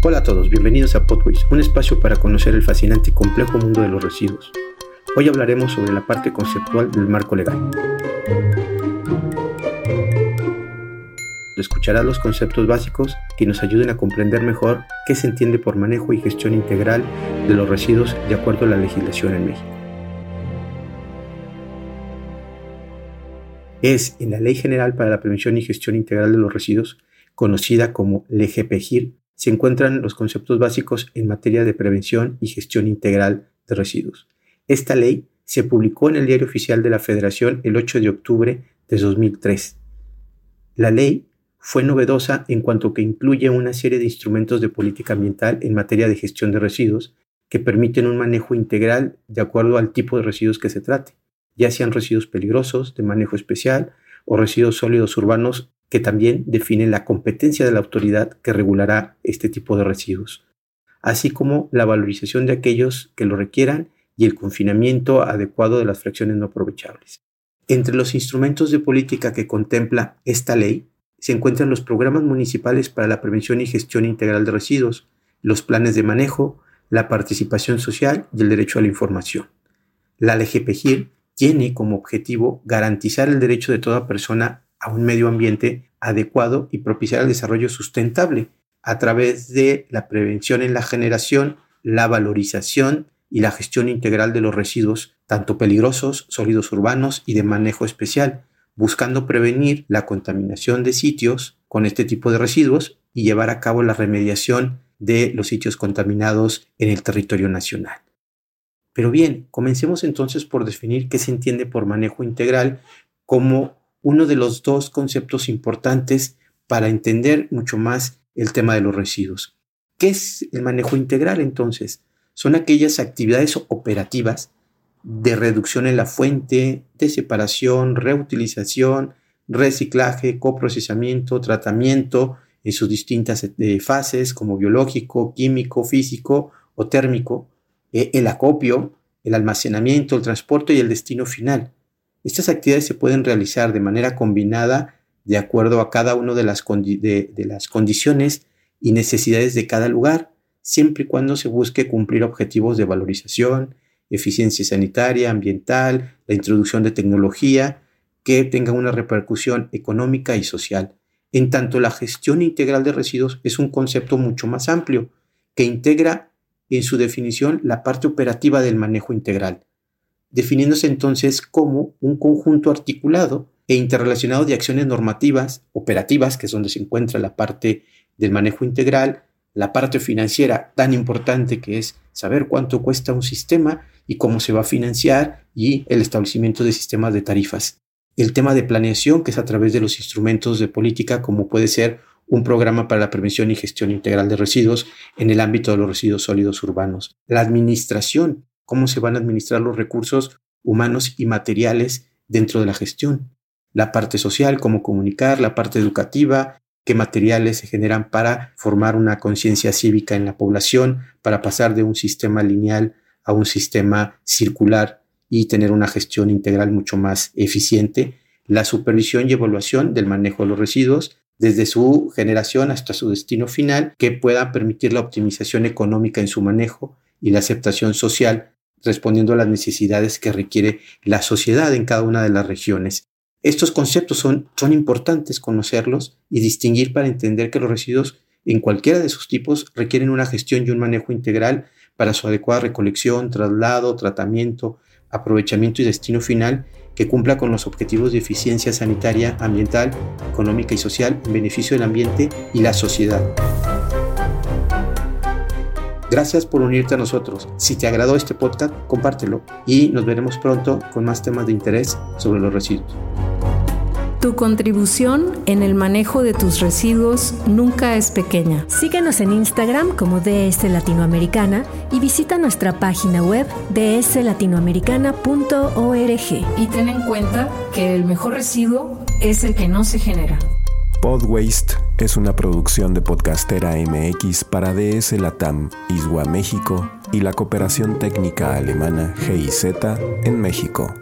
Hola a todos, bienvenidos a Podways, un espacio para conocer el fascinante y complejo mundo de los residuos. Hoy hablaremos sobre la parte conceptual del marco legal. Escuchará los conceptos básicos que nos ayuden a comprender mejor qué se entiende por manejo y gestión integral de los residuos de acuerdo a la legislación en México. Es en la Ley General para la Prevención y Gestión Integral de los Residuos, conocida como LGPGIR, se encuentran los conceptos básicos en materia de prevención y gestión integral de residuos. Esta ley se publicó en el Diario Oficial de la Federación el 8 de octubre de 2003. La ley fue novedosa en cuanto que incluye una serie de instrumentos de política ambiental en materia de gestión de residuos que permiten un manejo integral de acuerdo al tipo de residuos que se trate, ya sean residuos peligrosos, de manejo especial o residuos sólidos urbanos que también define la competencia de la autoridad que regulará este tipo de residuos, así como la valorización de aquellos que lo requieran y el confinamiento adecuado de las fracciones no aprovechables. Entre los instrumentos de política que contempla esta ley se encuentran los programas municipales para la prevención y gestión integral de residuos, los planes de manejo, la participación social y el derecho a la información. La LGPGIR tiene como objetivo garantizar el derecho de toda persona a un medio ambiente adecuado y propiciar el desarrollo sustentable a través de la prevención en la generación, la valorización y la gestión integral de los residuos, tanto peligrosos, sólidos urbanos y de manejo especial, buscando prevenir la contaminación de sitios con este tipo de residuos y llevar a cabo la remediación de los sitios contaminados en el territorio nacional. Pero bien, comencemos entonces por definir qué se entiende por manejo integral como uno de los dos conceptos importantes para entender mucho más el tema de los residuos. ¿Qué es el manejo integral entonces? Son aquellas actividades operativas de reducción en la fuente, de separación, reutilización, reciclaje, coprocesamiento, tratamiento en sus distintas eh, fases como biológico, químico, físico o térmico, eh, el acopio, el almacenamiento, el transporte y el destino final. Estas actividades se pueden realizar de manera combinada de acuerdo a cada una de las, de, las condiciones y necesidades de cada lugar, siempre y cuando se busque cumplir objetivos de valorización, eficiencia sanitaria, ambiental, la introducción de tecnología que tenga una repercusión económica y social. En tanto, la gestión integral de residuos es un concepto mucho más amplio que integra en su definición la parte operativa del manejo integral, definiéndose entonces como un conjunto articulado e interrelacionado de acciones normativas, operativas, que es donde se encuentra la parte del manejo integral, la parte financiera tan importante que es saber cuánto cuesta un sistema y cómo se va a financiar y el establecimiento de sistemas de tarifas. El tema de planeación, que es a través de los instrumentos de política, como puede ser un programa para la prevención y gestión integral de residuos en el ámbito de los residuos sólidos urbanos. La administración, cómo se van a administrar los recursos humanos y materiales dentro de la gestión. La parte social, cómo comunicar, la parte educativa, qué materiales se generan para formar una conciencia cívica en la población, para pasar de un sistema lineal a un sistema circular y tener una gestión integral mucho más eficiente. La supervisión y evaluación del manejo de los residuos, desde su generación hasta su destino final, que pueda permitir la optimización económica en su manejo y la aceptación social respondiendo a las necesidades que requiere la sociedad en cada una de las regiones. Estos conceptos son, son importantes conocerlos y distinguir para entender que los residuos en cualquiera de sus tipos requieren una gestión y un manejo integral para su adecuada recolección, traslado, tratamiento, aprovechamiento y destino final que cumpla con los objetivos de eficiencia sanitaria, ambiental, económica y social en beneficio del ambiente y la sociedad. Gracias por unirte a nosotros. Si te agradó este podcast, compártelo y nos veremos pronto con más temas de interés sobre los residuos. Tu contribución en el manejo de tus residuos nunca es pequeña. Síguenos en Instagram como DS Latinoamericana y visita nuestra página web dslatinoamericana.org. Y ten en cuenta que el mejor residuo es el que no se genera. Podwaste es una producción de Podcastera MX para DS Latam, Iswa México y la cooperación técnica alemana GIZ en México.